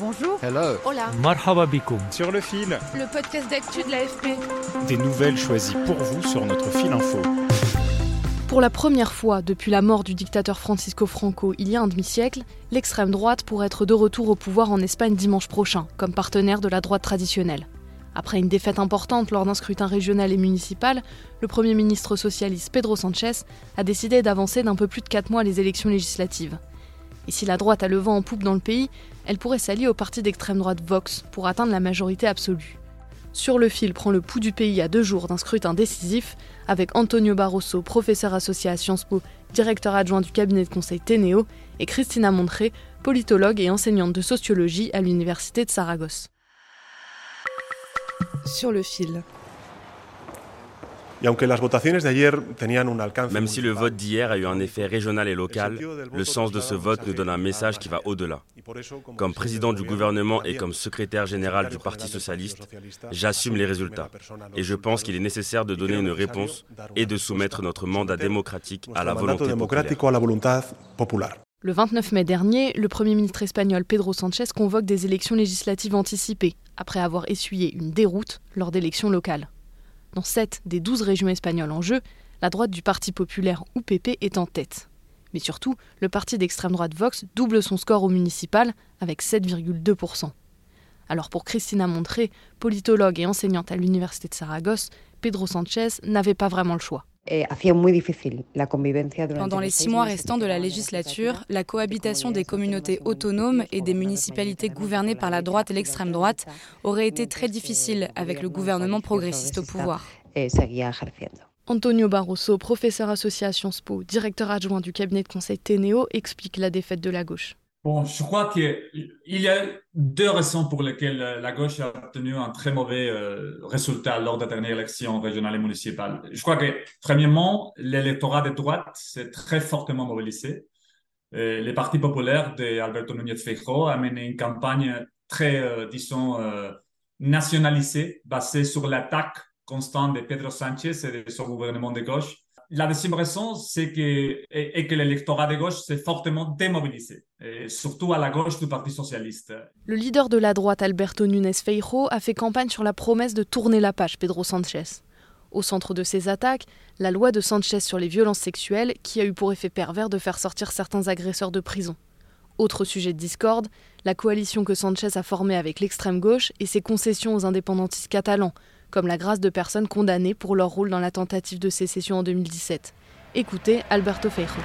Bonjour. Hello. Hola. Marhaba bikoum. Sur le fil. Le podcast d'actu de l'AFP. Des nouvelles choisies pour vous sur notre fil info. Pour la première fois depuis la mort du dictateur Francisco Franco il y a un demi-siècle, l'extrême droite pourrait être de retour au pouvoir en Espagne dimanche prochain, comme partenaire de la droite traditionnelle. Après une défaite importante lors d'un scrutin régional et municipal, le Premier ministre socialiste Pedro Sanchez a décidé d'avancer d'un peu plus de 4 mois les élections législatives. Et si la droite a le vent en poupe dans le pays, elle pourrait s'allier au parti d'extrême droite Vox pour atteindre la majorité absolue. Sur le fil prend le pouls du pays à deux jours d'un scrutin décisif, avec Antonio Barroso, professeur associé à Sciences Po, directeur adjoint du cabinet de conseil Ténéo, et Christina Montré, politologue et enseignante de sociologie à l'université de Saragosse. Sur le fil. Même si le vote d'hier a eu un effet régional et local, le sens de ce vote nous donne un message qui va au-delà. Comme président du gouvernement et comme secrétaire général du Parti socialiste, j'assume les résultats. Et je pense qu'il est nécessaire de donner une réponse et de soumettre notre mandat démocratique à la volonté populaire. Le 29 mai dernier, le Premier ministre espagnol Pedro Sanchez convoque des élections législatives anticipées, après avoir essuyé une déroute lors d'élections locales. Dans 7 des 12 régions espagnoles en jeu, la droite du Parti populaire UPP est en tête. Mais surtout, le parti d'extrême droite Vox double son score au municipal avec 7,2%. Alors pour Cristina Montré, politologue et enseignante à l'université de Saragosse, Pedro Sanchez n'avait pas vraiment le choix. Pendant les six mois restants de la législature, la cohabitation des communautés autonomes et des municipalités gouvernées par la droite et l'extrême droite aurait été très difficile avec le gouvernement progressiste au pouvoir. Antonio Barroso, professeur associé à Sciences Po, directeur adjoint du cabinet de conseil Ténéo, explique la défaite de la gauche. Bon, je crois qu'il y a deux raisons pour lesquelles la gauche a obtenu un très mauvais euh, résultat lors des dernières élections régionales et municipales. Je crois que, premièrement, l'électorat de droite s'est très fortement mobilisé. Euh, le Parti populaire d'Alberto Núñez Feijóo a mené une campagne très, euh, disons, nationalisée, basée sur l'attaque constante de Pedro Sánchez et de son gouvernement de gauche la deuxième raison, c'est que, l'électorat de gauche s'est fortement démobilisé, surtout à la gauche du Parti socialiste. Le leader de la droite, Alberto Nunes Feijóo, a fait campagne sur la promesse de tourner la page, Pedro Sanchez. Au centre de ces attaques, la loi de Sanchez sur les violences sexuelles, qui a eu pour effet pervers de faire sortir certains agresseurs de prison. Autre sujet de discorde, la coalition que Sanchez a formée avec l'extrême gauche et ses concessions aux indépendantistes catalans, comme la grâce de personnes condamnées pour leur rôle dans la tentative de sécession en 2017. Écoutez Alberto Feijo.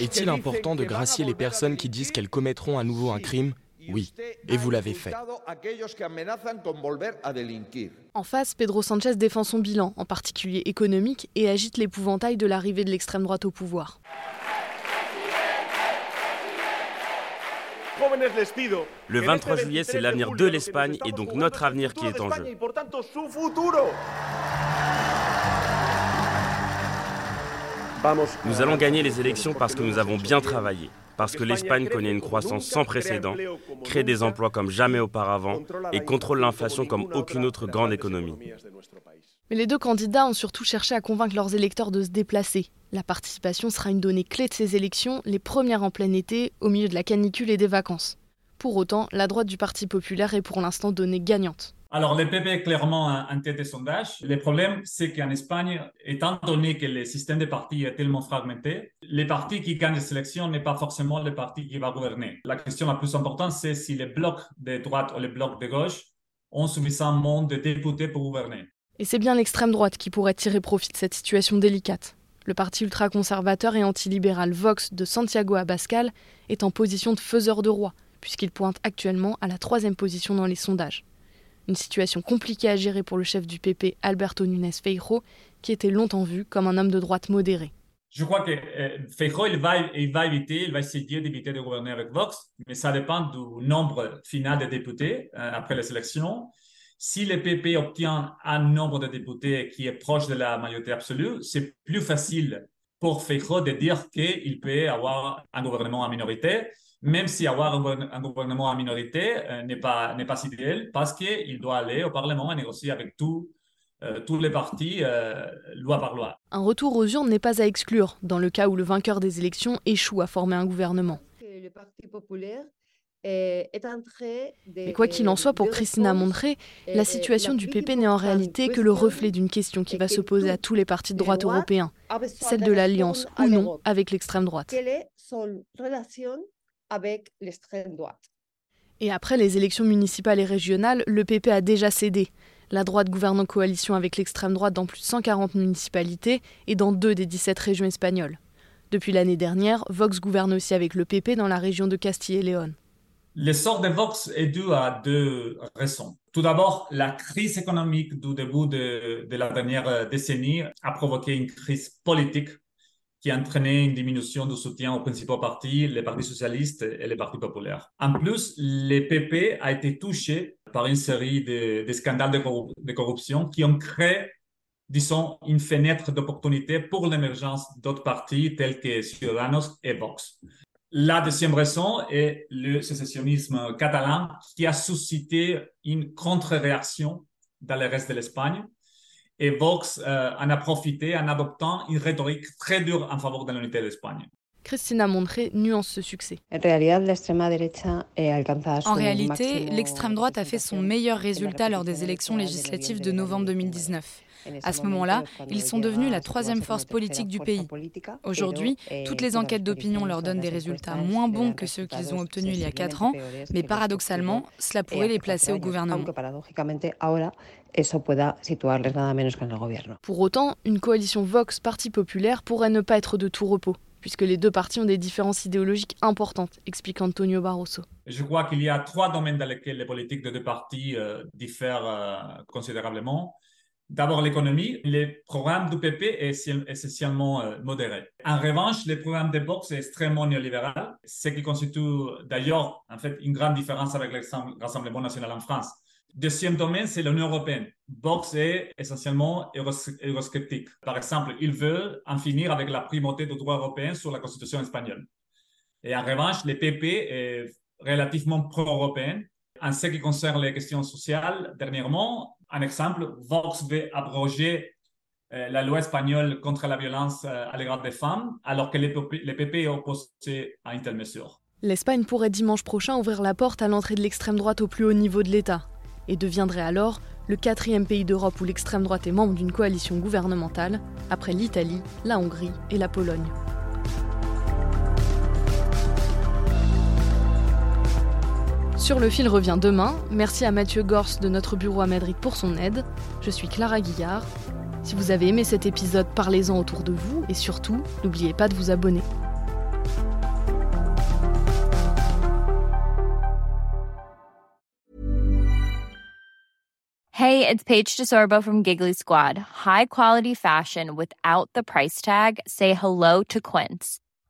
Est-il important de gracier les personnes qui disent qu'elles commettront à nouveau un crime? Oui, et vous l'avez fait. En face, Pedro Sanchez défend son bilan, en particulier économique, et agite l'épouvantail de l'arrivée de l'extrême droite au pouvoir. Le 23 juillet, c'est l'avenir de l'Espagne et donc notre avenir qui est en jeu. Nous allons gagner les élections parce que nous avons bien travaillé, parce que l'Espagne connaît une croissance sans précédent, crée des emplois comme jamais auparavant et contrôle l'inflation comme aucune autre grande économie. Mais les deux candidats ont surtout cherché à convaincre leurs électeurs de se déplacer. La participation sera une donnée clé de ces élections, les premières en plein été, au milieu de la canicule et des vacances. Pour autant, la droite du Parti populaire est pour l'instant donnée gagnante. Alors, le PP est clairement en tête des sondages. Le problème, c'est qu'en Espagne, étant donné que le système des partis est tellement fragmenté, les partis qui gagnent les élections n'est pas forcément le parti qui va gouverner. La question la plus importante, c'est si les blocs de droite ou les blocs de gauche ont suffisamment de députés pour gouverner. Et c'est bien l'extrême droite qui pourrait tirer profit de cette situation délicate. Le parti ultra-conservateur et antilibéral Vox de Santiago Abascal est en position de faiseur de roi, puisqu'il pointe actuellement à la troisième position dans les sondages. Une situation compliquée à gérer pour le chef du PP, Alberto Nunes Feijo, qui était longtemps vu comme un homme de droite modéré. Je crois que euh, Feijo, il va, éviter, il va essayer d'éviter de gouverner avec Vox, mais ça dépend du nombre final de députés euh, après les élections. Si le PP obtient un nombre de députés qui est proche de la majorité absolue, c'est plus facile pour Feijo de dire qu'il peut avoir un gouvernement en minorité, même si avoir un gouvernement en minorité euh, n'est pas, n'est pas idéal, parce qu'il doit aller au Parlement et négocier avec tout, euh, tous les partis, euh, loi par loi. Un retour aux urnes n'est pas à exclure, dans le cas où le vainqueur des élections échoue à former un gouvernement. Le Parti populaire mais quoi qu'il en soit, pour Christina Mondré, la situation du PP n'est en réalité que le reflet d'une question qui va se poser à tous les partis de droite européens, celle de l'alliance ou non avec l'extrême droite. Et après les élections municipales et régionales, le PP a déjà cédé. La droite gouverne en coalition avec l'extrême droite dans plus de 140 municipalités et dans deux des 17 régions espagnoles. Depuis l'année dernière, Vox gouverne aussi avec le PP dans la région de Castille et Léon. L'essor de Vox est dû à deux raisons. Tout d'abord, la crise économique du début de, la dernière décennie a provoqué une crise politique qui a entraîné une diminution du soutien aux principaux partis, les partis socialistes et les partis populaires. En plus, le PP a été touché par une série de, scandales de, de, corruption qui ont créé, disons, une fenêtre d'opportunité pour l'émergence d'autres partis tels que Ciudadanos et Vox. La deuxième raison est le sécessionnisme catalan qui a suscité une contre-réaction dans le reste de l'Espagne. Et Vox euh, en a profité en adoptant une rhétorique très dure en faveur de l'unité de l'Espagne. Christina Montré nuance ce succès. En réalité, l'extrême droite a fait son meilleur résultat lors des élections législatives de novembre 2019. À ce moment-là, ils sont devenus la troisième force politique du pays. Aujourd'hui, toutes les enquêtes d'opinion leur donnent des résultats moins bons que ceux qu'ils ont obtenus il y a quatre ans, mais paradoxalement, cela pourrait les placer au gouvernement. Pour autant, une coalition Vox-Parti populaire pourrait ne pas être de tout repos puisque les deux partis ont des différences idéologiques importantes, explique Antonio Barroso. Je crois qu'il y a trois domaines dans lesquels les politiques des deux partis euh, diffèrent euh, considérablement. D'abord, l'économie. Les programmes du PP est essentiellement euh, modéré. En revanche, le programme de Vox est extrêmement néolibéral, ce qui constitue d'ailleurs en fait une grande différence avec le Rassemblement national en France. Deuxième domaine, c'est l'Union européenne. Vox est essentiellement eurosceptique. Par exemple, il veut en finir avec la primauté du droit européen sur la constitution espagnole. Et en revanche, le PP est relativement pro-européen. En ce qui concerne les questions sociales, dernièrement, un exemple, Vox veut abroger euh, la loi espagnole contre la violence euh, à l'égard des femmes, alors que les PP, est opposé à une telle mesure. L'Espagne pourrait dimanche prochain ouvrir la porte à l'entrée de l'extrême droite au plus haut niveau de l'État, et deviendrait alors le quatrième pays d'Europe où l'extrême droite est membre d'une coalition gouvernementale, après l'Italie, la Hongrie et la Pologne. Sur le fil revient demain. Merci à Mathieu Gors de notre bureau à Madrid pour son aide. Je suis Clara Guillard. Si vous avez aimé cet épisode, parlez-en autour de vous et surtout, n'oubliez pas de vous abonner. Hey, it's Paige DeSorbo from Giggly Squad. High quality fashion without the price tag. Say hello to Quince.